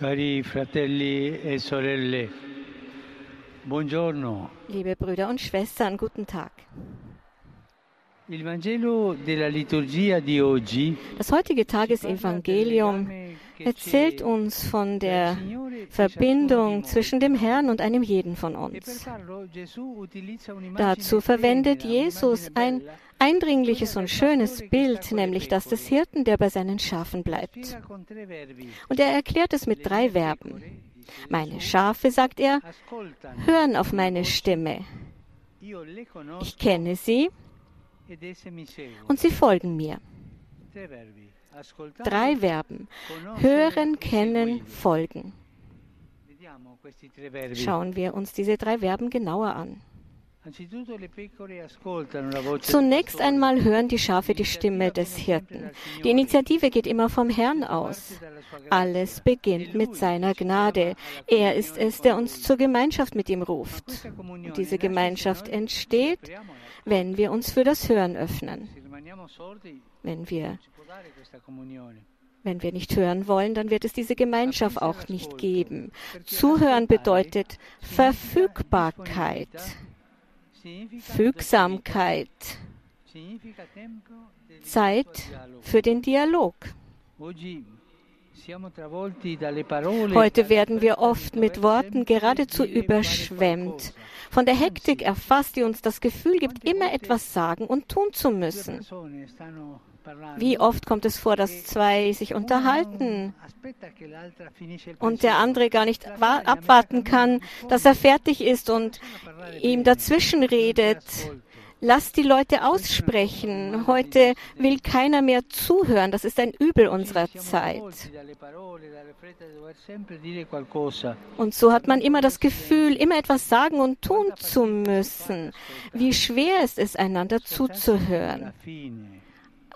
Cari fratelli e sorelle, buongiorno. Liebe Brüder und Schwestern, guten Tag. Il Vangelo della liturgia di oggi Das heutige Tagesevangelium erzählt uns von der Verbindung zwischen dem Herrn und einem jeden von uns. Dazu verwendet Jesus ein eindringliches und schönes Bild, nämlich das des Hirten, der bei seinen Schafen bleibt. Und er erklärt es mit drei Verben. Meine Schafe, sagt er, hören auf meine Stimme. Ich kenne sie und sie folgen mir. Drei Verben. Hören, kennen, folgen. Schauen wir uns diese drei Verben genauer an. Zunächst einmal hören die Schafe die Stimme des Hirten. Die Initiative geht immer vom Herrn aus. Alles beginnt mit seiner Gnade. Er ist es, der uns zur Gemeinschaft mit ihm ruft. Und diese Gemeinschaft entsteht, wenn wir uns für das Hören öffnen. Wenn wir, wenn wir nicht hören wollen, dann wird es diese Gemeinschaft auch nicht geben. Zuhören bedeutet Verfügbarkeit. Fügsamkeit, Zeit für den Dialog. Heute werden wir oft mit Worten geradezu überschwemmt, von der Hektik erfasst, die uns das Gefühl gibt, immer etwas sagen und tun zu müssen. Wie oft kommt es vor, dass zwei sich unterhalten und der andere gar nicht abwarten kann, dass er fertig ist und ihm dazwischen redet? Lasst die Leute aussprechen. Heute will keiner mehr zuhören. Das ist ein Übel unserer Zeit. Und so hat man immer das Gefühl, immer etwas sagen und tun zu müssen. Wie schwer ist es, einander zuzuhören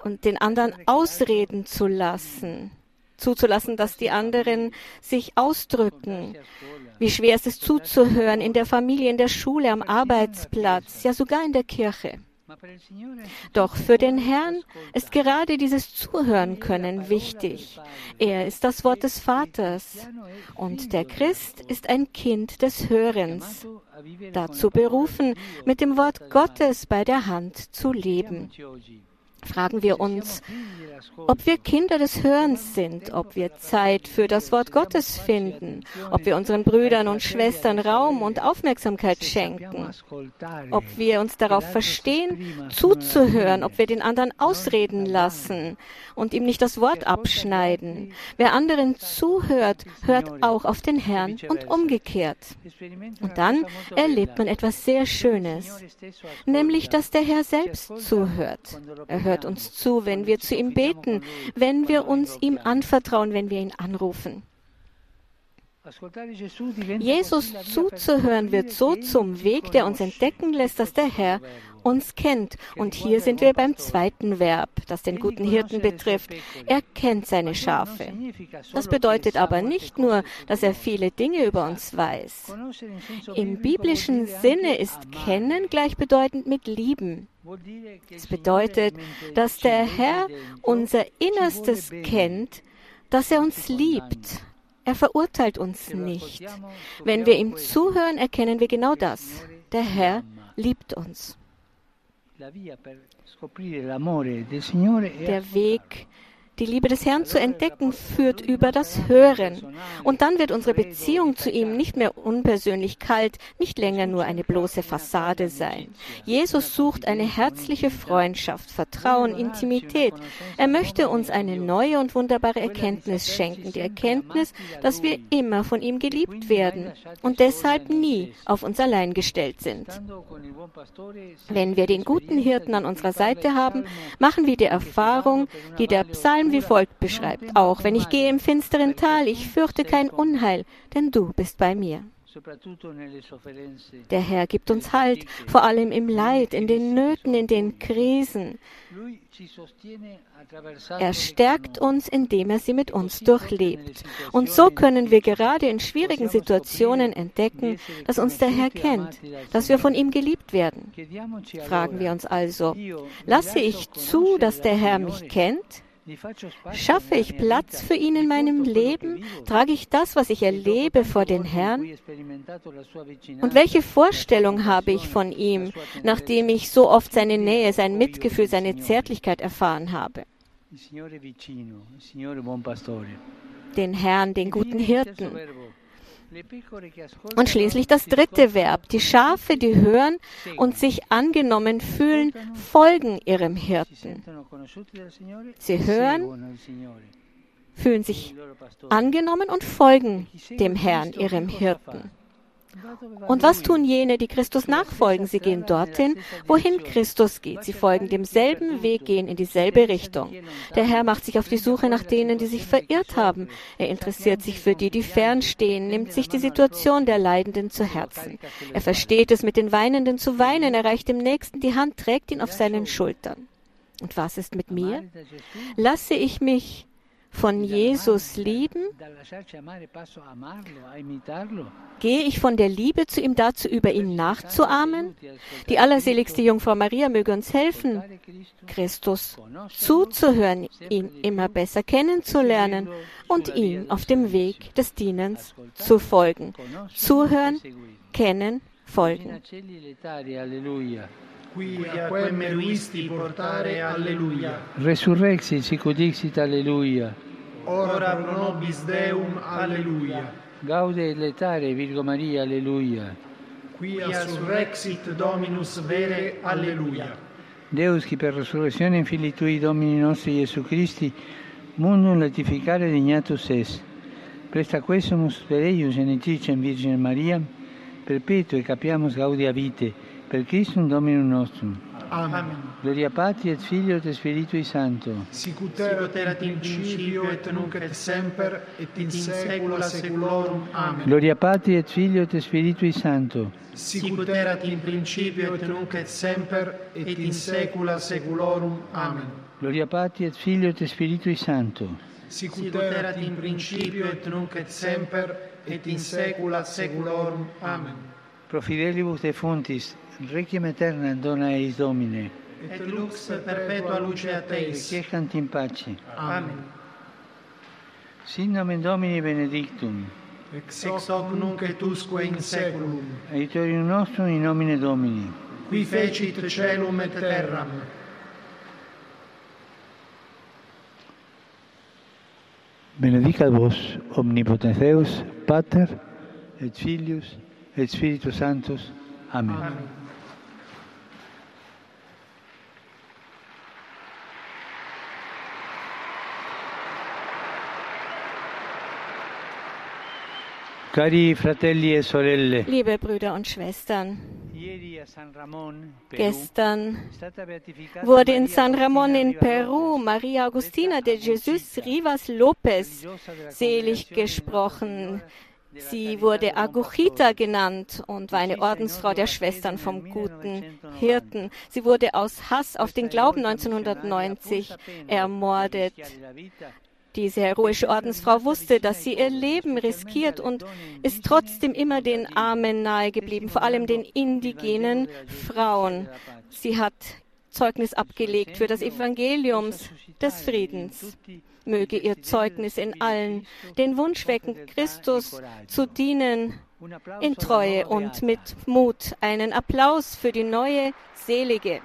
und den anderen ausreden zu lassen, zuzulassen, dass die anderen sich ausdrücken. Wie schwer ist es zuzuhören in der Familie, in der Schule, am Arbeitsplatz, ja sogar in der Kirche. Doch für den Herrn ist gerade dieses Zuhören können wichtig. Er ist das Wort des Vaters und der Christ ist ein Kind des Hörens, dazu berufen, mit dem Wort Gottes bei der Hand zu leben fragen wir uns, ob wir Kinder des Hörens sind, ob wir Zeit für das Wort Gottes finden, ob wir unseren Brüdern und Schwestern Raum und Aufmerksamkeit schenken, ob wir uns darauf verstehen, zuzuhören, ob wir den anderen ausreden lassen und ihm nicht das Wort abschneiden. Wer anderen zuhört, hört auch auf den Herrn und umgekehrt. Und dann erlebt man etwas sehr Schönes, nämlich dass der Herr selbst zuhört. Er hört hört uns zu, wenn wir zu ihm beten, wenn wir uns ihm anvertrauen, wenn wir ihn anrufen. Jesus zuzuhören wird so zum Weg, der uns entdecken lässt, dass der Herr uns kennt. Und hier sind wir beim zweiten Verb, das den guten Hirten betrifft. Er kennt seine Schafe. Das bedeutet aber nicht nur, dass er viele Dinge über uns weiß. Im biblischen Sinne ist kennen gleichbedeutend mit lieben. Es bedeutet, dass der Herr unser Innerstes kennt, dass er uns liebt. Er verurteilt uns nicht. Wenn wir ihm zuhören, erkennen wir genau das. Der Herr liebt uns. Der Weg, die Liebe des Herrn zu entdecken, führt über das Hören. Und dann wird unsere Beziehung zu ihm nicht mehr unpersönlich kalt, nicht länger nur eine bloße Fassade sein. Jesus sucht eine herzliche Freundschaft, Vertrauen, Intimität. Er möchte uns eine neue und wunderbare Erkenntnis schenken, die Erkenntnis, dass wir immer von ihm geliebt werden und deshalb nie auf uns allein gestellt sind. Wenn wir den guten Hirten an unserer Seite haben, machen wir die Erfahrung, die der Psalm Psalm wie folgt beschreibt. Auch wenn ich gehe im finsteren Tal, ich fürchte kein Unheil, denn du bist bei mir. Der Herr gibt uns Halt, vor allem im Leid, in den Nöten, in den Krisen. Er stärkt uns, indem er sie mit uns durchlebt. Und so können wir gerade in schwierigen Situationen entdecken, dass uns der Herr kennt, dass wir von ihm geliebt werden. Fragen wir uns also, lasse ich zu, dass der Herr mich kennt? Schaffe ich Platz für ihn in meinem Leben? Trage ich das, was ich erlebe, vor den Herrn? Und welche Vorstellung habe ich von ihm, nachdem ich so oft seine Nähe, sein Mitgefühl, seine Zärtlichkeit erfahren habe? Den Herrn, den guten Hirten. Und schließlich das dritte Verb. Die Schafe, die hören und sich angenommen fühlen, folgen ihrem Hirten. Sie hören, fühlen sich angenommen und folgen dem Herrn, ihrem Hirten. Und was tun jene, die Christus nachfolgen? Sie gehen dorthin, wohin Christus geht. Sie folgen demselben Weg, gehen in dieselbe Richtung. Der Herr macht sich auf die Suche nach denen, die sich verirrt haben. Er interessiert sich für die, die fernstehen, nimmt sich die Situation der Leidenden zu Herzen. Er versteht es, mit den Weinenden zu weinen, er reicht dem Nächsten die Hand, trägt ihn auf seinen Schultern. Und was ist mit mir? Lasse ich mich von Jesus lieben? Gehe ich von der Liebe zu ihm dazu über, ihn nachzuahmen? Die allerseligste Jungfrau Maria möge uns helfen, Christus zuzuhören, ihn immer besser kennenzulernen und ihm auf dem Weg des Dienens zu folgen. Zuhören, kennen, folgen qui a quem meruisti portare, alleluia. Resurrexit, sic udixit, alleluia. Ora pro nobis Deum, alleluia. Gaude et letare, Virgo Maria, alleluia. Quia surrexit Dominus vere, alleluia. Deus, qui per resurrezione in Fili Tui, Domini nostri Gesù Christi, mundum latificare dignatus es. Presta quesumus per eius genitricem Virgine Maria, perpetuo e capiamus gaudia vite, per Christum Dominum nostrum. Amen. Gloria Patri et Filio et Spiritui Sancto. Sicut erat in principio et nunc et semper et in saecula saeculorum. Amen. Gloria Patri et Filio et Spiritui Sancto. Sicut erat in principio et nunc et semper et in saecula saeculorum. Amen. Gloria Patri et Filio et Spiritui Sancto. Sicut erat in principio et nunc et semper et in saecula saeculorum. Amen. pro fidelibus defuntis, requiem aeternam dona eis Domine. Et lux perpetua luce a Teis. Requiescant in pace. Amen. Sin nomen Domini benedictum. Ex hoc nunc et usque in saeculum. Aiutorium nostrum in nomine Domini. Qui fecit celum et terram. Benedicat vos omnipotens Deus, Pater et Filius et Spiritus Sanctus. Amen. Amen. Cari fratelli e sorelle, Liebe Brüder und Schwestern, gestern wurde in San Ramon in Peru Maria Agustina de Jesus Rivas Lopez selig gesprochen. Sie wurde Agujita genannt und war eine Ordensfrau der Schwestern vom guten Hirten. Sie wurde aus Hass auf den Glauben 1990 ermordet. Diese heroische Ordensfrau wusste, dass sie ihr Leben riskiert und ist trotzdem immer den Armen nahe geblieben, vor allem den indigenen Frauen. Sie hat Zeugnis abgelegt für das Evangelium des Friedens. Möge ihr Zeugnis in allen den Wunsch wecken, Christus zu dienen in Treue und mit Mut. Einen Applaus für die neue Selige.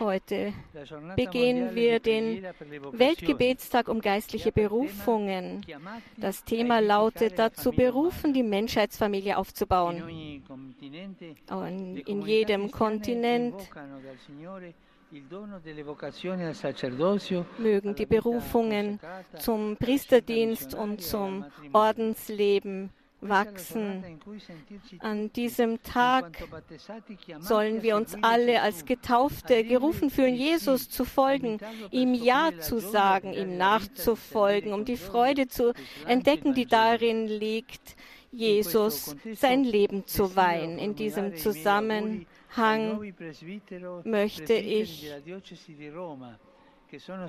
Heute begehen wir den. Weltgebetstag um geistliche Berufungen. Das Thema lautet dazu, berufen, die Menschheitsfamilie aufzubauen. continente, In, jedem Kontinent mögen die Berufungen zum Priesterdienst und missionaria, zum. Ordensleben Wachsen. An diesem Tag sollen wir uns alle als Getaufte gerufen fühlen, Jesus zu folgen, ihm Ja zu sagen, ihm nachzufolgen, um die Freude zu entdecken, die darin liegt, Jesus sein Leben zu weihen. In diesem Zusammenhang möchte ich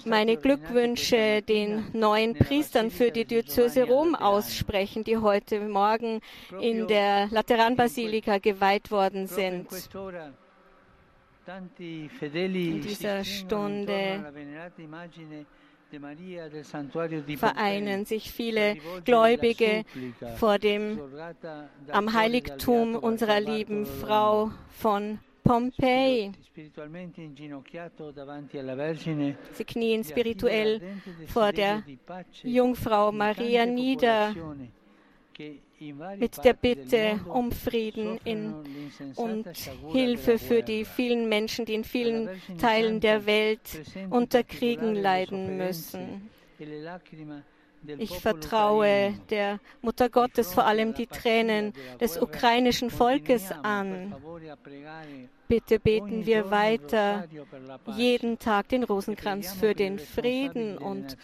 meine Glückwünsche den neuen Priestern für die Diözese Rom aussprechen, die heute Morgen in der Lateranbasilika geweiht worden sind. In dieser Stunde vereinen sich viele Gläubige vor dem am Heiligtum unserer lieben Frau von Pompeji. Sie knien spirituell vor der Jungfrau Maria nieder mit der Bitte um Frieden in, und Hilfe für die vielen Menschen, die in vielen Teilen der Welt unter Kriegen leiden müssen. Ich vertraue der Mutter Gottes vor allem die Tränen des ukrainischen Volkes an. Bitte beten wir weiter jeden Tag den Rosenkranz für den Frieden und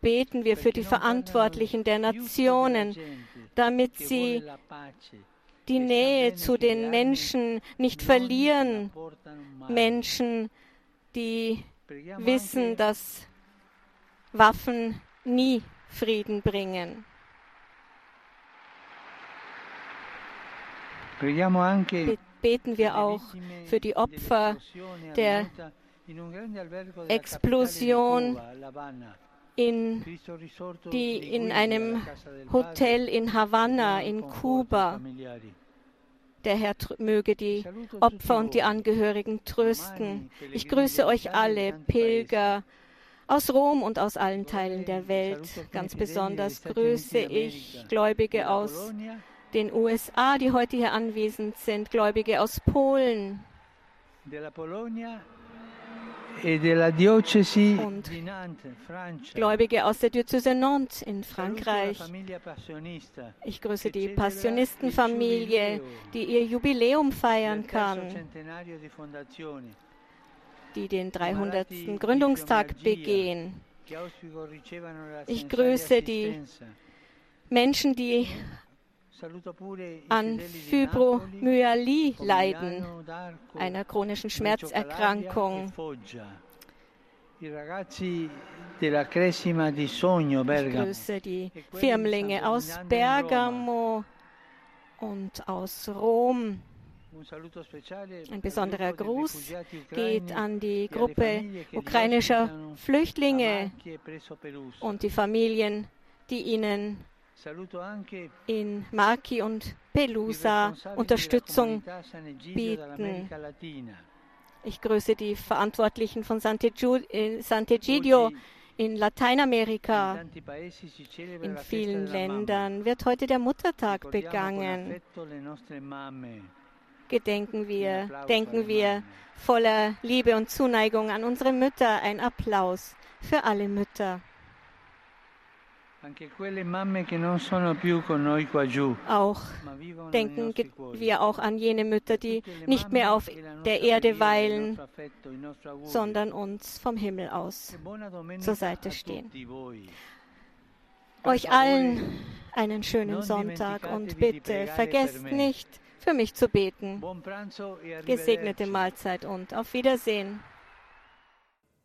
beten wir für die Verantwortlichen der Nationen, damit sie die Nähe zu den Menschen nicht verlieren. Menschen, die wissen, dass Waffen nie Frieden bringen. Beten wir auch für die Opfer der Explosion, in, die in einem Hotel in Havanna in Kuba. Der Herr möge die Opfer und die Angehörigen trösten. Ich grüße euch alle, Pilger, aus Rom und aus allen Teilen der Welt. Ganz besonders grüße ich Gläubige aus den USA, die heute hier anwesend sind, Gläubige aus Polen. Und Gläubige aus der Diözese Nantes in Frankreich. Ich grüße die Passionistenfamilie, die ihr Jubiläum feiern kann die den 300. Gründungstag begehen. Ich grüße die Menschen, die an Fibromyalie leiden, einer chronischen Schmerzerkrankung. Ich grüße die Firmlinge aus Bergamo und aus Rom. Ein besonderer Gruß geht an die Gruppe ukrainischer Flüchtlinge und die Familien, die ihnen in Marki und Pelusa Unterstützung bieten. Ich grüße die Verantwortlichen von Sant'Egidio in Lateinamerika. In vielen Ländern wird heute der Muttertag begangen gedenken wir, denken wir voller Liebe und Zuneigung an unsere Mütter. Ein Applaus für alle Mütter. Auch denken wir auch an jene Mütter, die nicht mehr auf der Erde weilen, sondern uns vom Himmel aus zur Seite stehen. Euch allen einen schönen Sonntag und bitte vergesst nicht, für mich zu beten. E Gesegnete Mahlzeit und auf Wiedersehen.